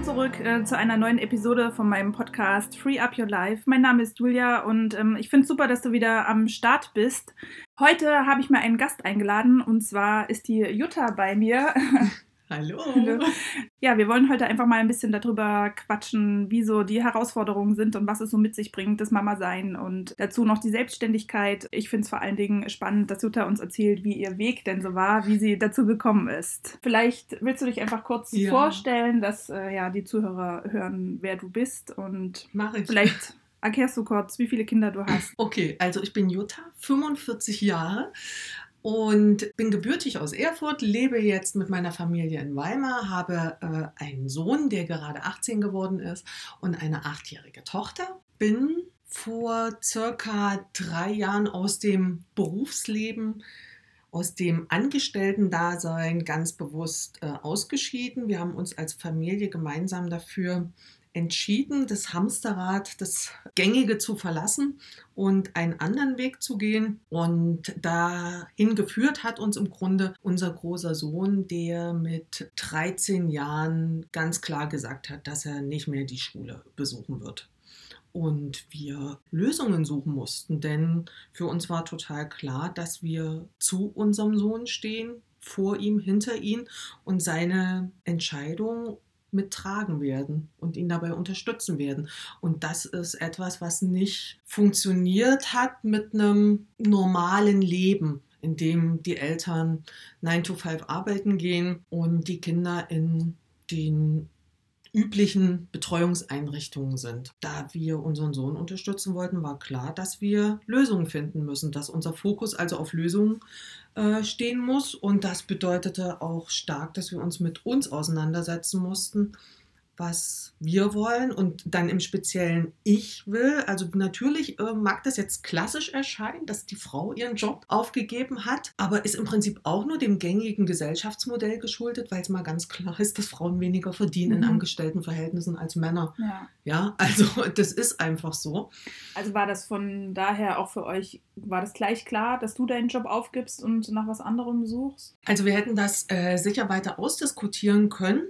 Willkommen zurück äh, zu einer neuen Episode von meinem Podcast Free Up Your Life. Mein Name ist Julia und ähm, ich finde es super, dass du wieder am Start bist. Heute habe ich mir einen Gast eingeladen und zwar ist die Jutta bei mir. Hallo. Ja, wir wollen heute einfach mal ein bisschen darüber quatschen, wie so die Herausforderungen sind und was es so mit sich bringt, das Mama sein und dazu noch die Selbstständigkeit. Ich finde es vor allen Dingen spannend, dass Jutta uns erzählt, wie ihr Weg denn so war, wie sie dazu gekommen ist. Vielleicht willst du dich einfach kurz Ja. vorstellen, dass äh, ja die Zuhörer hören, wer du bist und Mach ich. vielleicht erklärst du kurz, wie viele Kinder du hast. Okay, also ich bin Jutta, 45 Jahre und bin gebürtig aus Erfurt, lebe jetzt mit meiner Familie in Weimar, habe äh, einen Sohn, der gerade 18 geworden ist und eine achtjährige Tochter. Bin vor circa drei Jahren aus dem Berufsleben aus dem Angestellten-Dasein ganz bewusst äh, ausgeschieden. Wir haben uns als Familie gemeinsam dafür entschieden, das Hamsterrad, das Gängige zu verlassen und einen anderen Weg zu gehen. Und dahin geführt hat uns im Grunde unser großer Sohn, der mit 13 Jahren ganz klar gesagt hat, dass er nicht mehr die Schule besuchen wird. Und wir Lösungen suchen mussten, denn für uns war total klar, dass wir zu unserem Sohn stehen, vor ihm, hinter ihm und seine Entscheidung mittragen werden und ihn dabei unterstützen werden. Und das ist etwas, was nicht funktioniert hat mit einem normalen Leben, in dem die Eltern 9 to 5 arbeiten gehen und die Kinder in den üblichen Betreuungseinrichtungen sind. Da wir unseren Sohn unterstützen wollten, war klar, dass wir Lösungen finden müssen, dass unser Fokus also auf Lösungen äh, stehen muss. Und das bedeutete auch stark, dass wir uns mit uns auseinandersetzen mussten, was wir wollen und dann im Speziellen ich will. Also natürlich äh, mag das jetzt klassisch erscheinen, dass die Frau ihren Job aufgegeben hat, aber ist im Prinzip auch nur dem gängigen Gesellschaftsmodell geschuldet, weil es mal ganz klar ist, dass Frauen weniger verdienen Mhm. in Angestelltenverhältnissen als Männer. Ja. Ja, also das ist einfach so. Also war das von daher auch für euch, war das gleich klar, dass du deinen Job aufgibst und nach was anderem suchst? Also wir hätten das äh, sicher weiter ausdiskutieren können,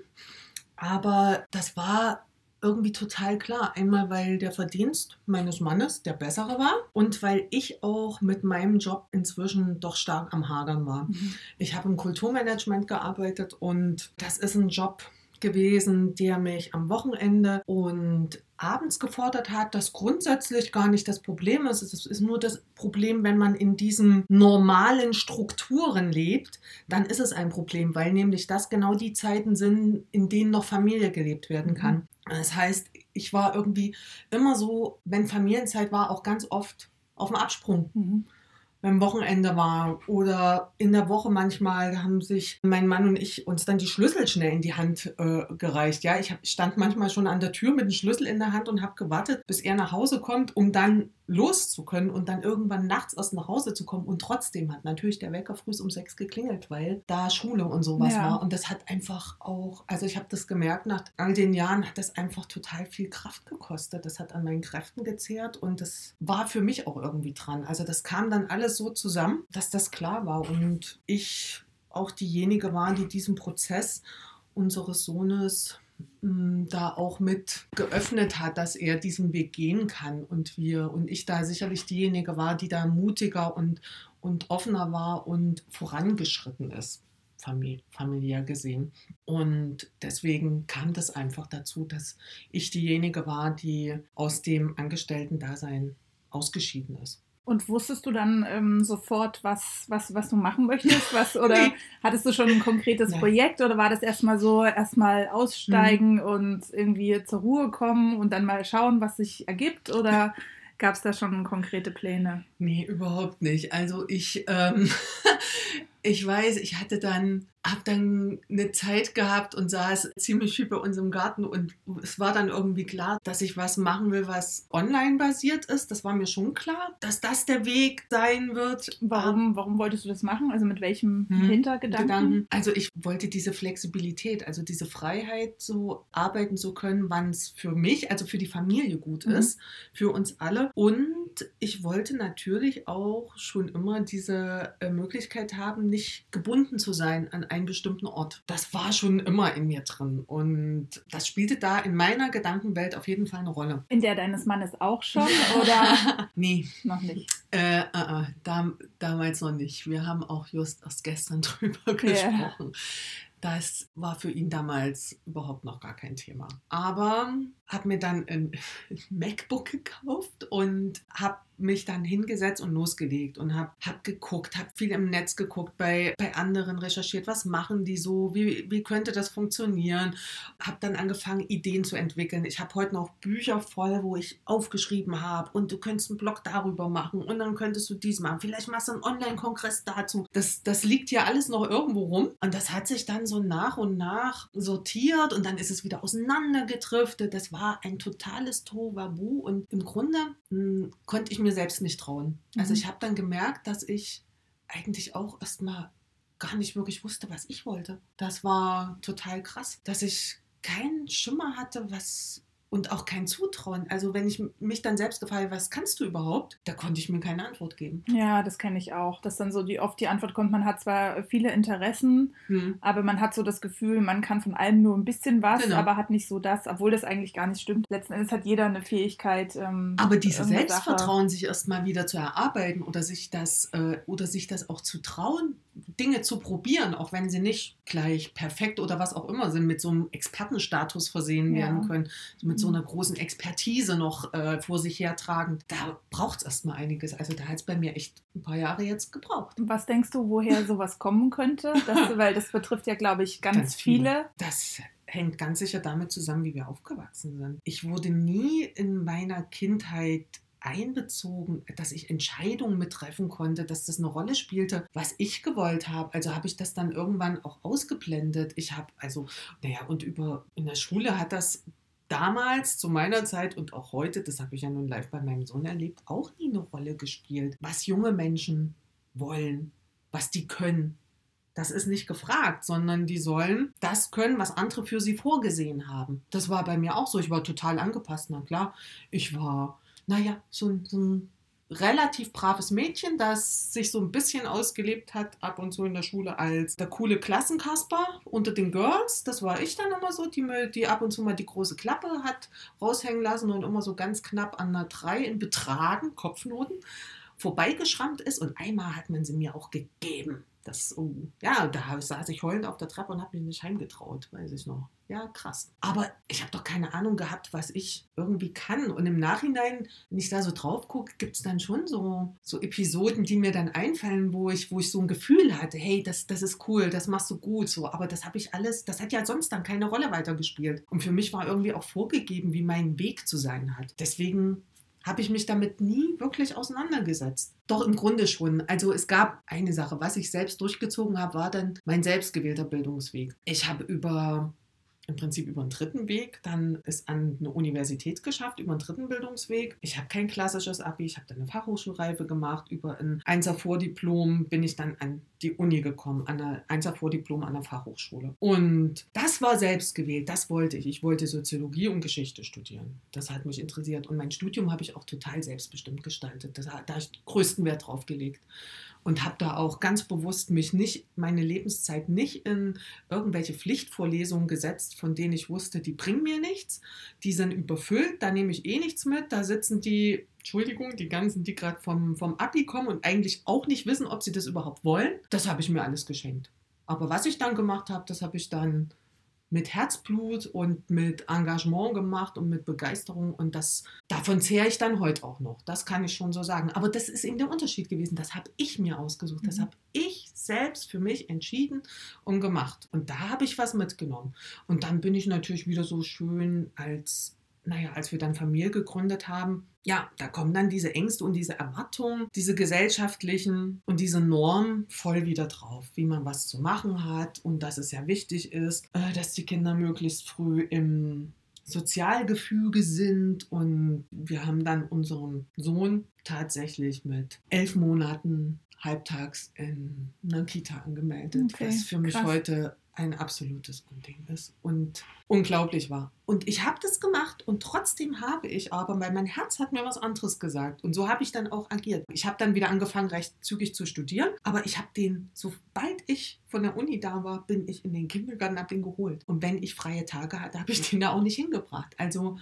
aber das war irgendwie total klar. Einmal, weil der Verdienst meines Mannes der bessere war und weil ich auch mit meinem Job inzwischen doch stark am Hadern war. Ich habe im Kulturmanagement gearbeitet und das ist ein Job gewesen, der mich am Wochenende und abends gefordert hat, das grundsätzlich gar nicht das Problem ist. Es ist nur das Problem, wenn man in diesen normalen Strukturen lebt, dann ist es ein Problem, weil nämlich das genau die Zeiten sind, in denen noch Familie gelebt werden kann. Das heißt, ich war irgendwie immer so, wenn Familienzeit war, auch ganz oft auf dem Absprung Mhm. Beim Wochenende war oder in der Woche manchmal haben sich mein Mann und ich uns dann die Schlüssel schnell in die Hand äh, gereicht. Ja, ich hab, stand manchmal schon an der Tür mit dem Schlüssel in der Hand und habe gewartet, bis er nach Hause kommt, um dann los zu können und dann irgendwann nachts erst nach Hause zu kommen. Und trotzdem hat natürlich der Wecker früh um sechs geklingelt, weil da Schule und sowas Ja. war. Und das hat einfach auch, also ich habe das gemerkt, nach all den Jahren hat das einfach total viel Kraft gekostet. Das hat an meinen Kräften gezehrt und das war für mich auch irgendwie dran. Also das kam dann alles so zusammen, dass das klar war und ich auch diejenige war, die diesen Prozess unseres Sohnes mh, da auch mit geöffnet hat, dass er diesen Weg gehen kann und wir und ich da sicherlich diejenige war, die da mutiger und, und offener war und vorangeschritten ist, famili familiär gesehen. Und deswegen kam das einfach dazu, dass ich diejenige war, die aus dem Angestellten-Dasein ausgeschieden ist. Und wusstest du dann ähm, sofort, was, was, was du machen möchtest? Was, oder Nee. hattest du schon ein konkretes Nein. Projekt oder war das erstmal so, erstmal aussteigen und irgendwie zur Ruhe kommen und dann mal schauen, was sich ergibt? Oder gab es da schon konkrete Pläne? Nee, überhaupt nicht. Also ich, ähm, ich weiß, ich hatte dann, hab dann eine Zeit gehabt und saß ziemlich viel bei uns im Garten und es war dann irgendwie klar, dass ich was machen will, was online basiert ist. Das war mir schon klar, dass das der Weg sein wird. Warum, warum wolltest du das machen? Also mit welchem Hm, Hintergedanken? Gedanken. Also ich wollte diese Flexibilität, also diese Freiheit, so arbeiten zu können, wann es für mich, also für die Familie gut Mhm. ist, für uns alle. Und ich wollte natürlich natürlich auch schon immer diese äh, Möglichkeit haben, nicht gebunden zu sein an einen bestimmten Ort. Das war schon immer in mir drin und das spielte da in meiner Gedankenwelt auf jeden Fall eine Rolle. In der deines Mannes auch schon oder? nee. Noch nicht. Äh, äh, äh, da, damals noch nicht. Wir haben auch just erst gestern drüber gesprochen. Das war für ihn damals überhaupt noch gar kein Thema. Aber habe mir dann ein MacBook gekauft und habe mich dann hingesetzt und losgelegt und habe hab geguckt, habe viel im Netz geguckt, bei, bei anderen recherchiert, was machen die so, wie, wie könnte das funktionieren. Habe dann angefangen, Ideen zu entwickeln. Ich habe heute noch Bücher voll, wo ich aufgeschrieben habe und du könntest einen Blog darüber machen und dann könntest du dies machen. Vielleicht machst du einen Online-Kongress dazu. Das, das liegt hier alles noch irgendwo rum und das hat sich dann so nach und nach sortiert und dann ist es wieder auseinandergedriftet. Das war ein totales Tohuwabu und im Grunde mh, hm, konnte ich mir selbst nicht trauen. Also mhm. ich habe dann gemerkt, dass ich eigentlich auch erstmal gar nicht wirklich wusste, was ich wollte. Das war total krass, dass ich keinen Schimmer hatte, was und auch kein Zutrauen. Also wenn ich mich dann selbst gefragt was kannst du überhaupt, da konnte ich mir keine Antwort geben. Ja, das kenne ich auch, dass dann so die oft die Antwort kommt, man hat zwar viele Interessen, hm. aber man hat so das Gefühl, man kann von allem nur ein bisschen was, genau. aber hat nicht so das, obwohl das eigentlich gar nicht stimmt. Letzten Endes hat jeder eine Fähigkeit. Ähm, aber dieses Selbstvertrauen, Sache. sich erstmal wieder zu erarbeiten oder sich das äh, oder sich das auch zu trauen, Dinge zu probieren, auch wenn sie nicht gleich perfekt oder was auch immer sind, mit so einem Expertenstatus versehen ja. werden können, mit so mhm. einer großen Expertise noch äh, vor sich hertragen. Da braucht es erstmal einiges. Also da hat es bei mir echt ein paar Jahre jetzt gebraucht. Was denkst du, woher sowas kommen könnte? Das, weil das betrifft ja, glaube ich, ganz, ganz viele. viele. Das hängt ganz sicher damit zusammen, wie wir aufgewachsen sind. Ich wurde nie in meiner Kindheit einbezogen, dass ich Entscheidungen mittreffen konnte, dass das eine Rolle spielte, was ich gewollt habe. Also habe ich das dann irgendwann auch ausgeblendet. Ich habe also, naja, und über in der Schule hat das damals zu meiner Zeit und auch heute, das habe ich ja nun live bei meinem Sohn erlebt, auch nie eine Rolle gespielt, was junge Menschen wollen, was die können. Das ist nicht gefragt, sondern die sollen das können, was andere für sie vorgesehen haben. Das war bei mir auch so. Ich war total angepasst. Na klar, ich war naja, so ein, so ein relativ braves Mädchen, das sich so ein bisschen ausgelebt hat, ab und zu in der Schule als der coole Klassenkasper unter den Girls. Das war ich dann immer so, die, die ab und zu mal die große Klappe hat raushängen lassen und immer so ganz knapp an einer 3 in Betragen, Kopfnoten, vorbeigeschrammt ist. Und einmal hat man sie mir auch gegeben. Das, oh, ja, da saß ich heulend auf der Treppe und habe mich nicht heimgetraut, weiß ich noch. Ja, krass. Aber ich habe doch keine Ahnung gehabt, was ich irgendwie kann. Und im Nachhinein, wenn ich da so drauf gucke, gibt es dann schon so, so Episoden, die mir dann einfallen, wo ich, wo ich so ein Gefühl hatte, hey, das, das ist cool, das machst du gut. So. Aber das habe ich alles, das hat ja sonst dann keine Rolle weitergespielt. Und für mich war irgendwie auch vorgegeben, wie mein Weg zu sein hat. Deswegen habe ich mich damit nie wirklich auseinandergesetzt. Doch im Grunde schon. Also es gab eine Sache, was ich selbst durchgezogen habe, war dann mein selbstgewählter Bildungsweg. Ich habe über im Prinzip über einen dritten Weg dann es an eine Universität geschafft, über einen dritten Bildungsweg. Ich habe kein klassisches Abi, ich habe dann eine Fachhochschulreife gemacht. Über ein Einser Vordiplom bin ich dann an die Uni gekommen, an ein Einser Vordiplom an der Fachhochschule. Und das war selbst gewählt, das wollte ich. Ich wollte Soziologie und Geschichte studieren. Das hat mich interessiert. Und mein Studium habe ich auch total selbstbestimmt gestaltet. Da habe ich größten Wert drauf gelegt und habe da auch ganz bewusst mich nicht, meine Lebenszeit nicht in irgendwelche Pflichtvorlesungen gesetzt, von denen ich wusste, die bringen mir nichts, die sind überfüllt, da nehme ich eh nichts mit, da sitzen die, Entschuldigung, die ganzen, die gerade vom, vom Abi kommen und eigentlich auch nicht wissen, ob sie das überhaupt wollen. Das habe ich mir alles geschenkt. Aber was ich dann gemacht habe, das habe ich dann mit Herzblut und mit Engagement gemacht und mit Begeisterung und das davon zehre ich dann heute auch noch. Das kann ich schon so sagen. Aber das ist eben der Unterschied gewesen. Das habe ich mir ausgesucht. Das mhm. habe ich selbst für mich entschieden und gemacht. Und da habe ich was mitgenommen. Und dann bin ich natürlich wieder so schön als naja, als wir dann Familie gegründet haben, ja, da kommen dann diese Ängste und diese Erwartungen, diese gesellschaftlichen und diese Normen voll wieder drauf, wie man was zu machen hat und dass es ja wichtig ist, äh, dass die Kinder möglichst früh im Sozialgefüge sind. Und wir haben dann unseren Sohn tatsächlich mit elf Monaten halbtags in einer Kita angemeldet, Okay, was für mich krass. heute ein absolutes Unding ist und unglaublich war. Und ich habe das gemacht und trotzdem habe ich aber, weil mein Herz hat mir was anderes gesagt und so habe ich dann auch agiert. Ich habe dann wieder angefangen, recht zügig zu studieren, aber ich habe den, sobald ich von der Uni da war, bin ich in den Kindergarten, habe den geholt. Und wenn ich freie Tage hatte, habe ich den da auch nicht hingebracht. Also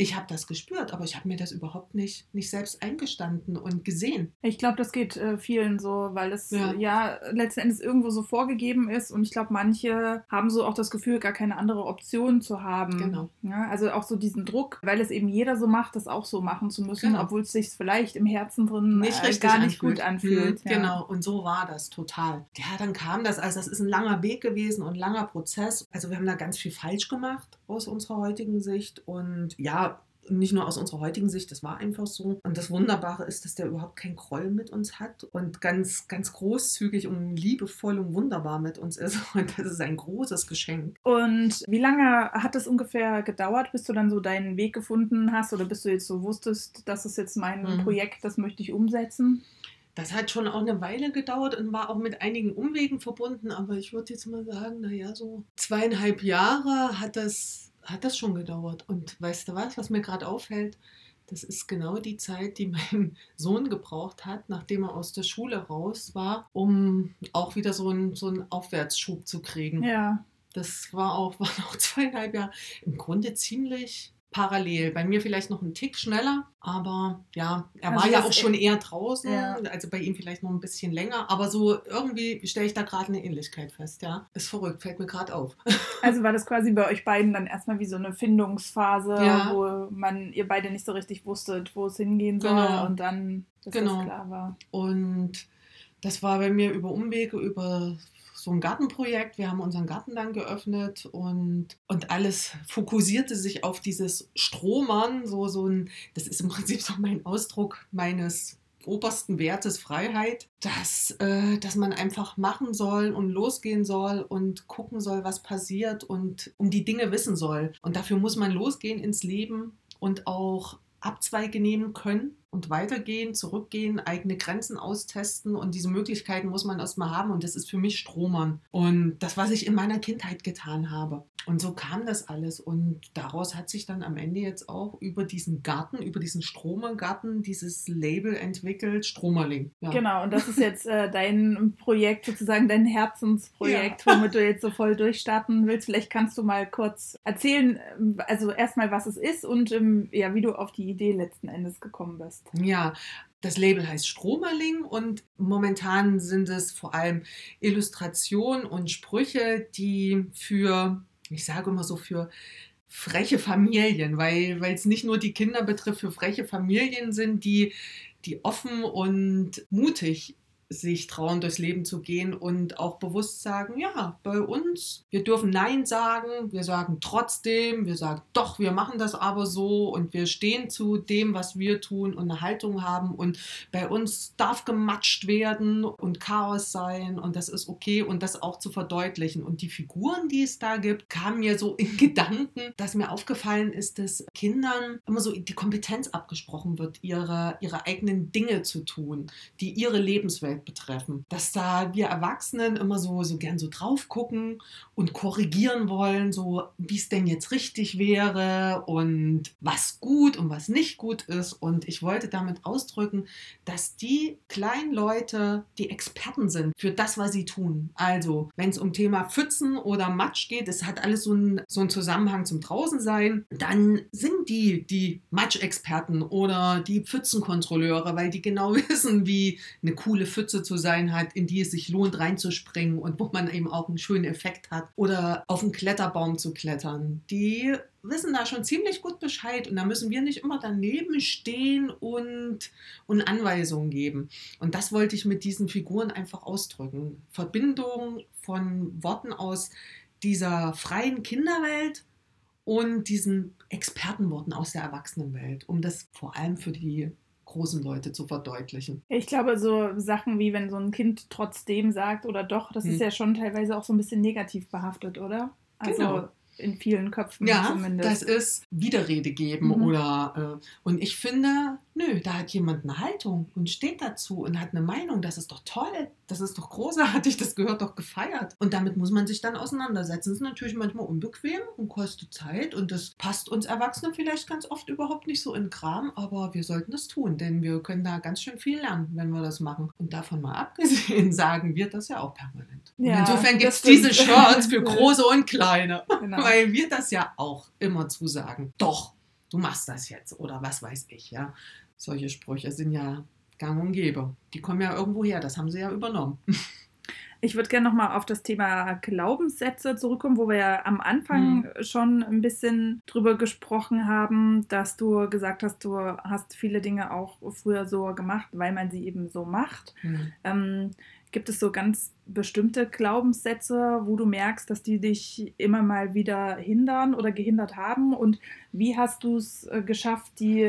ich habe das gespürt, aber ich habe mir das überhaupt nicht, nicht selbst eingestanden und gesehen. Ich glaube, das geht äh, vielen so, weil es Ja. ja. letzten Endes irgendwo so vorgegeben ist und ich glaube, manche haben so auch das Gefühl, gar keine andere Option zu haben. Genau. Ja, also auch so diesen Druck, weil es eben jeder so macht, das auch so machen zu müssen, Genau. obwohl es sich vielleicht im Herzen drin nicht äh, gar nicht anfühlt. gut anfühlt. Mhm, ja. Genau, und so war das total. Ja, dann kam das, also das ist ein langer Weg gewesen und ein langer Prozess. Also wir haben da ganz viel falsch gemacht aus unserer heutigen Sicht und ja, nicht nur aus unserer heutigen Sicht, das war einfach so. Und das Wunderbare ist, dass der überhaupt keinen Groll mit uns hat und ganz, ganz großzügig und liebevoll und wunderbar mit uns ist. Und das ist ein großes Geschenk. Und wie lange hat es ungefähr gedauert, bis du dann so deinen Weg gefunden hast oder bis du jetzt so wusstest, das ist jetzt mein Mhm. Projekt, das möchte ich umsetzen? Das hat schon auch eine Weile gedauert und war auch mit einigen Umwegen verbunden, aber ich würde jetzt mal sagen, naja, so zweieinhalb Jahre hat das, hat das schon gedauert. Und weißt du was, was mir gerade auffällt? Das ist genau die Zeit, die mein Sohn gebraucht hat, nachdem er aus der Schule raus war, um auch wieder so einen, so einen Aufwärtsschub zu kriegen. Ja. Das war auch, waren auch zweieinhalb Jahre. Im Grunde ziemlich parallel. Bei mir vielleicht noch einen Tick schneller, aber ja, er Also war ja auch schon eher draußen, Ja. also bei ihm vielleicht noch ein bisschen länger, aber so irgendwie stelle ich da gerade eine Ähnlichkeit fest, ja. Ist verrückt, fällt mir gerade auf. Also war das quasi bei euch beiden dann erstmal wie so eine Findungsphase, Ja. wo man ihr beide nicht so richtig wusstet, wo es hingehen soll Genau. und dann, dass Genau. das klar war. Und das war bei mir über Umwege, über so ein Gartenprojekt. Wir haben unseren Garten dann geöffnet und, und alles fokussierte sich auf dieses Stromern. So, so ein, das ist im Prinzip so mein Ausdruck meines obersten Wertes Freiheit, dass, äh, dass man einfach machen soll und losgehen soll und gucken soll, was passiert und um die Dinge wissen soll. Und dafür muss man losgehen ins Leben und auch Abzweige nehmen können und weitergehen, zurückgehen, eigene Grenzen austesten und diese Möglichkeiten muss man erstmal haben und das ist für mich Stromern und das, was ich in meiner Kindheit getan habe. Und so kam das alles und daraus hat sich dann am Ende jetzt auch über diesen Garten, über diesen Stromergarten dieses Label entwickelt, Stromerling. Ja. Genau, und das ist jetzt äh, dein Projekt, sozusagen dein Herzensprojekt, womit du jetzt so voll durchstarten willst. Vielleicht kannst du mal kurz erzählen, ähm, also erstmal, was es ist und ähm, ja, wie du auf die Idee letzten Endes gekommen bist. Ja, das Label heißt Stromerling und momentan sind es vor allem Illustrationen und Sprüche, die für, ich sage immer so, für freche Familien, weil weil es nicht nur die Kinder betrifft, für freche Familien sind, die, die offen und mutig sich trauen, durchs Leben zu gehen und auch bewusst sagen, ja, bei uns, wir dürfen Nein sagen, wir sagen trotzdem, wir sagen doch, wir machen das aber so und wir stehen zu dem, was wir tun und eine Haltung haben und bei uns darf gematscht werden und Chaos sein und das ist okay und das auch zu verdeutlichen. Und die Figuren, die es da gibt, kamen mir so in Gedanken, dass mir aufgefallen ist, dass Kindern immer so die Kompetenz abgesprochen wird, ihre, ihre eigenen Dinge zu tun, die ihre Lebenswelt betreffen. Dass da wir Erwachsenen immer so, so gern so drauf gucken und korrigieren wollen, so wie es denn jetzt richtig wäre und was gut und was nicht gut ist. Und ich wollte damit ausdrücken, dass die kleinen Leute die Experten sind für das, was sie tun. Also, wenn es um Thema Pfützen oder Matsch geht, es hat alles so einen so einen Zusammenhang zum Draußensein, dann sind die die Matschexperten oder die Pfützenkontrolleure, weil die genau wissen, wie eine coole Pfütze zu sein hat, in die es sich lohnt reinzuspringen und wo man eben auch einen schönen Effekt hat. Oder auf einen Kletterbaum zu klettern. Die wissen da schon ziemlich gut Bescheid und da müssen wir nicht immer daneben stehen und, und Anweisungen geben. Und das wollte ich mit diesen Figuren einfach ausdrücken. Verbindung von Worten aus dieser freien Kinderwelt und diesen Expertenworten aus der Erwachsenenwelt, um das vor allem für die großen Leute zu verdeutlichen. Ich glaube, so Sachen wie wenn so ein Kind trotzdem sagt oder doch, das Hm. ist ja schon teilweise auch so ein bisschen negativ behaftet, oder? Also Genau. in vielen Köpfen ja, zumindest. das ist Widerrede geben Mhm. oder äh, und ich finde, nö, da hat jemand eine Haltung und steht dazu und hat eine Meinung, das ist doch toll, das ist doch großartig, das gehört doch gefeiert. Und damit muss man sich dann auseinandersetzen. Das ist natürlich manchmal unbequem und kostet Zeit und das passt uns Erwachsenen vielleicht ganz oft überhaupt nicht so in Kram, aber wir sollten das tun, denn wir können da ganz schön viel lernen, wenn wir das machen. Und davon mal abgesehen, sagen wir das ja auch permanent. Ja, insofern gibt es diese. Shirts für große und kleine. Genau. Weil wir das ja auch immer zusagen. Doch, du machst das jetzt oder was weiß ich, ja. Solche Sprüche sind ja gang und gäbe. Die kommen ja irgendwo her, das haben sie ja übernommen. Ich würde gerne nochmal auf das Thema Glaubenssätze zurückkommen, wo wir ja am Anfang schon ein bisschen drüber gesprochen haben, dass du gesagt hast, du hast viele Dinge auch früher so gemacht, weil man sie eben so macht. Ähm, gibt es so ganz bestimmte Glaubenssätze, wo du merkst, dass die dich immer mal wieder hindern oder gehindert haben? Und wie hast du es äh, geschafft, die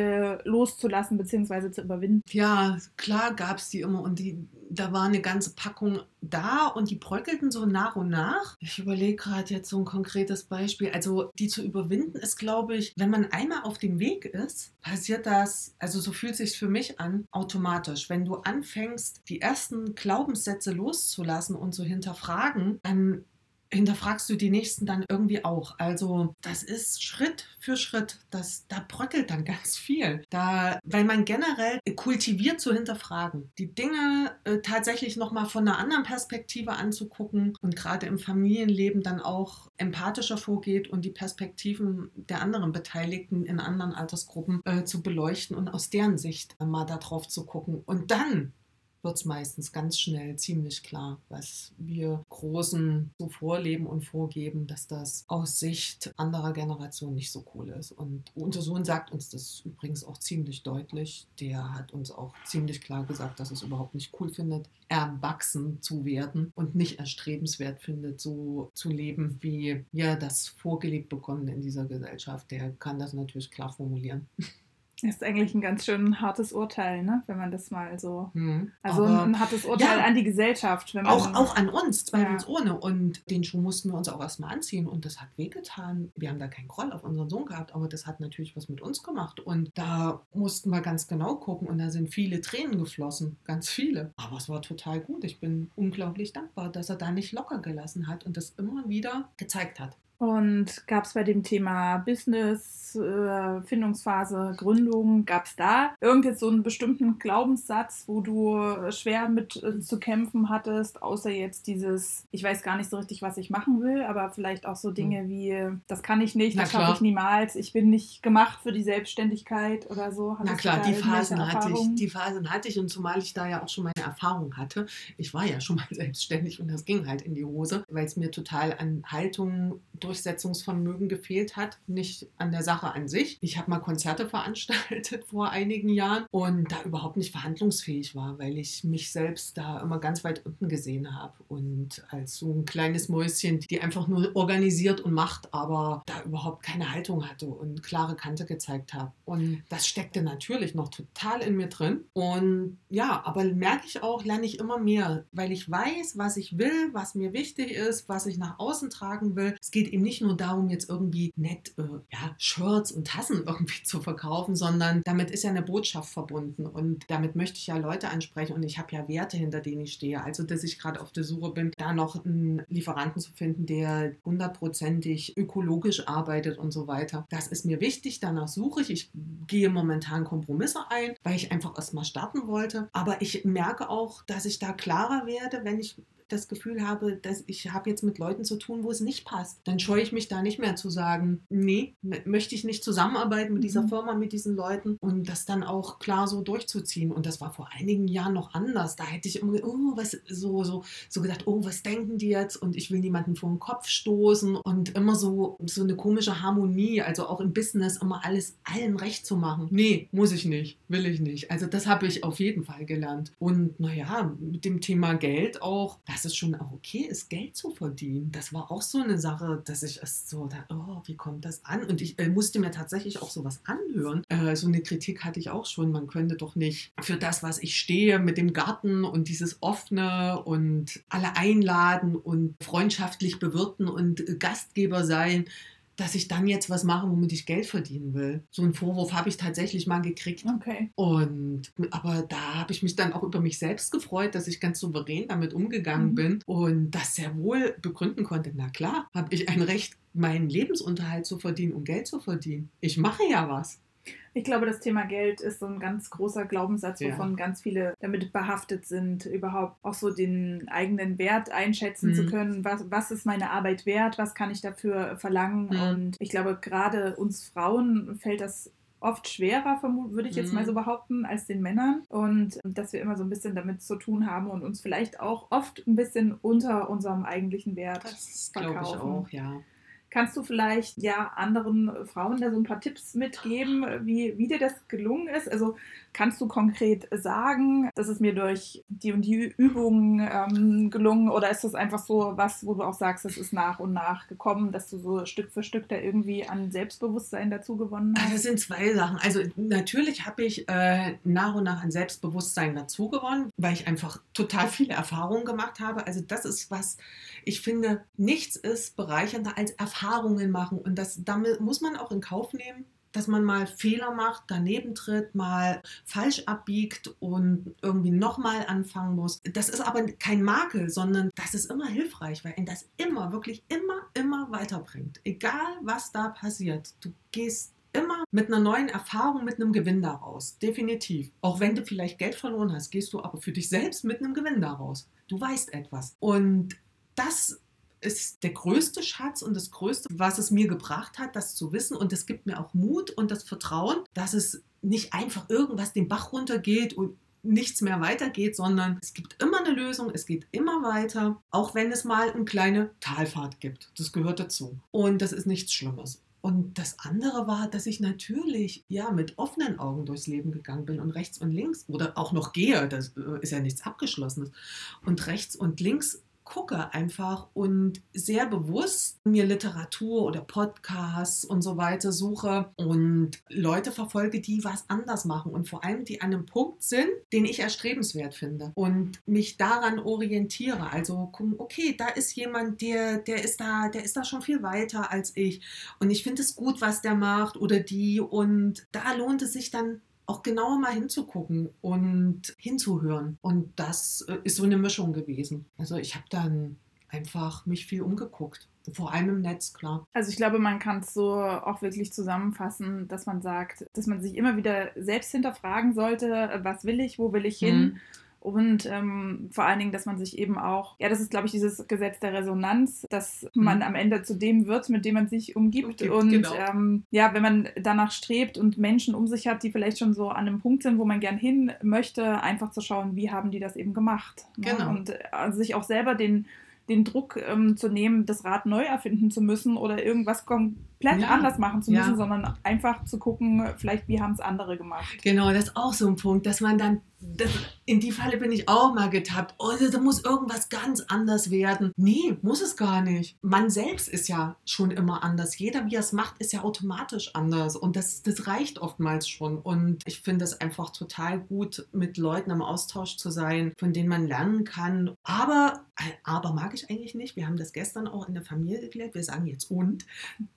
loszulassen bzw. zu überwinden? Ja, klar gab es die immer und die, da war eine ganze Packung da und die bröckelten so nach und nach. Ich überlege gerade jetzt so ein konkretes Beispiel. Also die zu überwinden ist, glaube ich, wenn man einmal auf dem Weg ist, passiert das, also so fühlt sich für mich an, automatisch. Wenn du anfängst, die ersten Glaubenssätze loszulassen und zu hinterfragen, dann hinterfragst du die nächsten dann irgendwie auch. Also das ist Schritt für Schritt. Das, da bröckelt dann ganz viel. Da, weil man generell kultiviert zu hinterfragen, die Dinge äh, tatsächlich nochmal von einer anderen Perspektive anzugucken und gerade im Familienleben dann auch empathischer vorgeht und die Perspektiven der anderen Beteiligten in anderen Altersgruppen äh, zu beleuchten und aus deren Sicht mal darauf zu gucken. Und dann wird es meistens ganz schnell ziemlich klar, was wir Großen so vorleben und vorgeben, dass das aus Sicht anderer Generationen nicht so cool ist. Und unser Sohn sagt uns das übrigens auch ziemlich deutlich. Der hat uns auch ziemlich klar gesagt, dass es überhaupt nicht cool findet, erwachsen zu werden und nicht erstrebenswert findet, so zu leben, wie wir das vorgelebt bekommen in dieser Gesellschaft. Der kann das natürlich klar formulieren. Das ist eigentlich ein ganz schön hartes Urteil, ne? wenn man das mal so. Hm, Also aber- ein hartes Urteil ja. an die Gesellschaft. Wenn man, Auch, auch an uns, zweifelsohne. Und den Schuh mussten wir uns auch erstmal anziehen. Und das hat wehgetan. Wir haben da keinen Groll auf unseren Sohn gehabt, aber das hat natürlich was mit uns gemacht. Und da mussten wir ganz genau gucken. Und da sind viele Tränen geflossen. Ganz viele. Aber es war total gut. Ich bin unglaublich dankbar, dass er da nicht locker gelassen hat und das immer wieder gezeigt hat. Und gab es bei dem Thema Business, äh, Findungsphase, Gründung, gab es da irgend jetzt so einen bestimmten Glaubenssatz, wo du schwer mit äh, zu kämpfen hattest, außer jetzt dieses, ich weiß gar nicht so richtig, was ich machen will, aber vielleicht auch so Dinge wie, das kann ich nicht, Hm. Na das schaffe ich niemals, ich bin nicht gemacht für die Selbstständigkeit oder so. Na Hattest du klar, die Phasen hatte ich, die Phasen hatte ich und zumal ich da ja auch schon meine Erfahrung hatte. Ich war ja schon mal selbstständig und das ging halt in die Hose, weil es mir total an Haltung, Durchsetzungsvermögen gefehlt hat, nicht an der Sache an sich. Ich habe mal Konzerte veranstaltet vor einigen Jahren und da überhaupt nicht verhandlungsfähig war, weil ich mich selbst da immer ganz weit unten gesehen habe und als so ein kleines Mäuschen, die einfach nur organisiert und macht, aber da überhaupt keine Haltung hatte und klare Kante gezeigt habe. Und das steckte natürlich noch total in mir drin. Und ja, aber merke ich auch, lerne ich immer mehr, weil ich weiß, was ich will, was mir wichtig ist, was ich nach außen tragen will. Es geht eben nicht nur darum, jetzt irgendwie nett äh, ja, Shirts und Tassen irgendwie zu verkaufen, sondern damit ist ja eine Botschaft verbunden und damit möchte ich ja Leute ansprechen und ich habe ja Werte, hinter denen ich stehe. Also, dass ich gerade auf der Suche bin, da noch einen Lieferanten zu finden, der hundertprozentig ökologisch arbeitet und so weiter. Das ist mir wichtig, danach suche ich. Ich gehe momentan Kompromisse ein, weil ich einfach erstmal starten wollte. Aber ich merke auch, dass ich da klarer werde, wenn ich das Gefühl habe, dass ich habe jetzt mit Leuten zu tun, wo es nicht passt. Dann scheue ich mich da nicht mehr zu sagen, nee, möchte ich nicht zusammenarbeiten mit dieser Mhm. Firma, mit diesen Leuten und das dann auch klar so durchzuziehen. Und das war vor einigen Jahren noch anders. Da hätte ich immer oh, was, so, so, so gedacht, oh, was denken die jetzt? Und ich will niemanden vor den Kopf stoßen und immer so, so eine komische Harmonie, also auch im Business immer alles allen recht zu machen. Nee, muss ich nicht, will ich nicht. Also das habe ich auf jeden Fall gelernt. Und naja, mit dem Thema Geld auch, dass es schon auch okay ist, Geld zu verdienen. Das war auch so eine Sache, dass ich erst so dachte, oh, wie kommt das an? Und ich äh, musste mir tatsächlich auch sowas anhören. Äh, so eine Kritik hatte ich auch schon. Man könnte doch nicht für das, was ich stehe, mit dem Garten und dieses offene und alle einladen und freundschaftlich bewirten und äh, Gastgeber sein dass ich dann jetzt was mache, womit ich Geld verdienen will. So einen Vorwurf habe ich tatsächlich mal gekriegt. Okay. Und aber da habe ich mich dann auch über mich selbst gefreut, dass ich ganz souverän damit umgegangen Mhm. bin und das sehr wohl begründen konnte. Na klar, habe ich ein Recht, meinen Lebensunterhalt zu verdienen und Geld zu verdienen. Ich mache ja was. Ich glaube, das Thema Geld ist so ein ganz großer Glaubenssatz, Ja. wovon ganz viele damit behaftet sind, überhaupt auch so den eigenen Wert einschätzen Mhm. zu können. Was, was ist meine Arbeit wert? Was kann ich dafür verlangen? Mhm. Und ich glaube, gerade uns Frauen fällt das oft schwerer, würde ich jetzt Mhm. mal so behaupten, als den Männern. Und dass wir immer so ein bisschen damit zu tun haben und uns vielleicht auch oft ein bisschen unter unserem eigentlichen Wert Das glaube ich verkaufen. auch, ja. Kannst du vielleicht ja anderen Frauen da so ein paar Tipps mitgeben, wie, wie dir das gelungen ist? Also kannst du konkret sagen, das ist mir durch die und die Übungen ähm, gelungen oder ist das einfach so was, wo du auch sagst, das ist nach und nach gekommen, dass du so Stück für Stück da irgendwie an Selbstbewusstsein dazu gewonnen Also hast? Das sind zwei Sachen. Also natürlich habe ich äh, nach und nach an Selbstbewusstsein dazu gewonnen, weil ich einfach total viele Erfahrungen gemacht habe. Also das ist was, ich finde, nichts ist bereichernder als Erfahrungen machen. Und das, damit muss man auch in Kauf nehmen, dass man mal Fehler macht, daneben tritt, mal falsch abbiegt und irgendwie nochmal anfangen muss. Das ist aber kein Makel, sondern das ist immer hilfreich, weil das immer, wirklich immer, immer weiterbringt. Egal, was da passiert. Du gehst immer mit einer neuen Erfahrung, mit einem Gewinn daraus. Definitiv. Auch wenn du vielleicht Geld verloren hast, gehst du aber für dich selbst mit einem Gewinn daraus. Du weißt etwas. Und das ist der größte Schatz und das Größte, was es mir gebracht hat, das zu wissen. Und es gibt mir auch Mut und das Vertrauen, dass es nicht einfach irgendwas den Bach runtergeht und nichts mehr weitergeht, sondern es gibt immer eine Lösung, es geht immer weiter, auch wenn es mal eine kleine Talfahrt gibt. Das gehört dazu. Und das ist nichts Schlimmes. Und das andere war, dass ich natürlich ja mit offenen Augen durchs Leben gegangen bin und rechts und links oder auch noch gehe, das äh, ist ja nichts Abgeschlossenes, und rechts und links gucke einfach und sehr bewusst mir Literatur oder Podcasts und so weiter suche und Leute verfolge, die was anders machen und vor allem die an einem Punkt sind, den ich erstrebenswert finde und mich daran orientiere. Also gucken, okay, da ist jemand, der, der ist da, der ist da schon viel weiter als ich und ich finde es gut, was der macht oder die und da lohnt es sich dann auch genauer mal hinzugucken und hinzuhören. Und das äh, ist so eine Mischung gewesen. Also ich habe dann einfach mich viel umgeguckt. Vor allem im Netz, klar. Also ich glaube, man kann es so auch wirklich zusammenfassen, dass man sagt, dass man sich immer wieder selbst hinterfragen sollte, was will ich, wo will ich hin? Und ähm, vor allen Dingen, dass man sich eben auch, ja, das ist, glaube ich, dieses Gesetz der Resonanz, dass man Mhm. am Ende zu dem wird, mit dem man sich umgibt. Umgibt, und genau. ähm, ja, wenn man danach strebt und Menschen um sich hat, die vielleicht schon so an einem Punkt sind, wo man gern hin möchte, einfach zu schauen, wie haben die das eben gemacht. ne? Genau. Und äh, sich auch selber den, den Druck ähm, zu nehmen, das Rad neu erfinden zu müssen oder irgendwas komplett Ja. anders machen zu müssen, Ja. sondern einfach zu gucken, vielleicht wie haben es andere gemacht. Genau, das ist auch so ein Punkt, dass man dann, das, in die Falle bin ich auch mal getappt. Oh, da muss irgendwas ganz anders werden. Nee, muss es gar nicht. Man selbst ist ja schon immer anders. Jeder, wie er es macht, ist ja automatisch anders. Und das, das reicht oftmals schon. Und ich finde es einfach total gut, mit Leuten im Austausch zu sein, von denen man lernen kann. Aber, äh, aber mag ich eigentlich nicht. Wir haben das gestern auch in der Familie geklärt. Wir sagen jetzt und.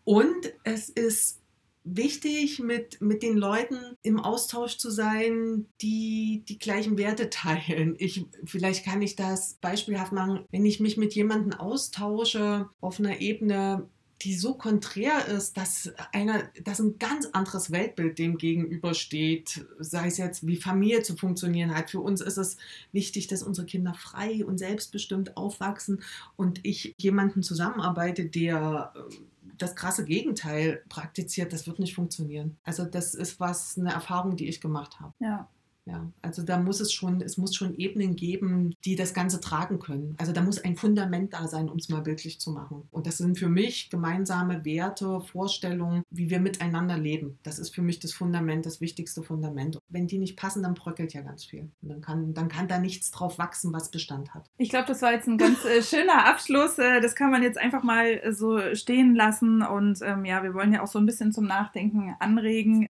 Und es ist wichtig, mit, mit den Leuten im Austausch zu sein, die die gleichen Werte teilen. Ich, vielleicht kann ich das beispielhaft machen, wenn ich mich mit jemandem austausche auf einer Ebene, die so konträr ist, dass, einer, dass ein ganz anderes Weltbild dem gegenübersteht, sei es jetzt, wie Familie zu funktionieren hat. Für uns ist es wichtig, dass unsere Kinder frei und selbstbestimmt aufwachsen und ich jemanden zusammenarbeite, der äh, das krasse Gegenteil praktiziert, das wird nicht funktionieren. Also das ist was, eine Erfahrung, die ich gemacht habe. Ja. Ja, also da muss es schon, es muss schon Ebenen geben, die das Ganze tragen können. Also da muss ein Fundament da sein, um es mal bildlich zu machen. Und das sind für mich gemeinsame Werte, Vorstellungen, wie wir miteinander leben. Das ist für mich das Fundament, das wichtigste Fundament. Wenn die nicht passen, dann bröckelt ja ganz viel. Und dann kann, dann kann da nichts drauf wachsen, was Bestand hat. Ich glaube, das war jetzt ein ganz äh, schöner Abschluss. Äh, das kann man jetzt einfach mal äh, so stehen lassen. Und ähm, ja, wir wollen ja auch so ein bisschen zum Nachdenken anregen.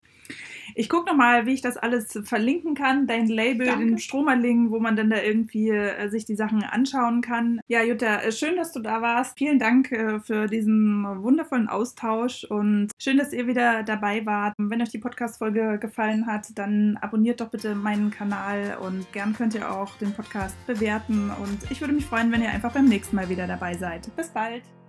Ich gucke nochmal, wie ich das alles verlinken kann. Dein Label, Danke. den Stromerling, wo man dann da irgendwie äh, sich die Sachen anschauen kann. Ja, Jutta, äh, schön, dass du da warst. Vielen Dank äh, für diesen wundervollen Austausch und schön, dass ihr wieder dabei wart. Wenn euch die Podcast-Folge gefallen hat, dann abonniert doch bitte meinen Kanal und gern könnt ihr auch den Podcast bewerten. Und ich würde mich freuen, wenn ihr einfach beim nächsten Mal wieder dabei seid. Bis bald!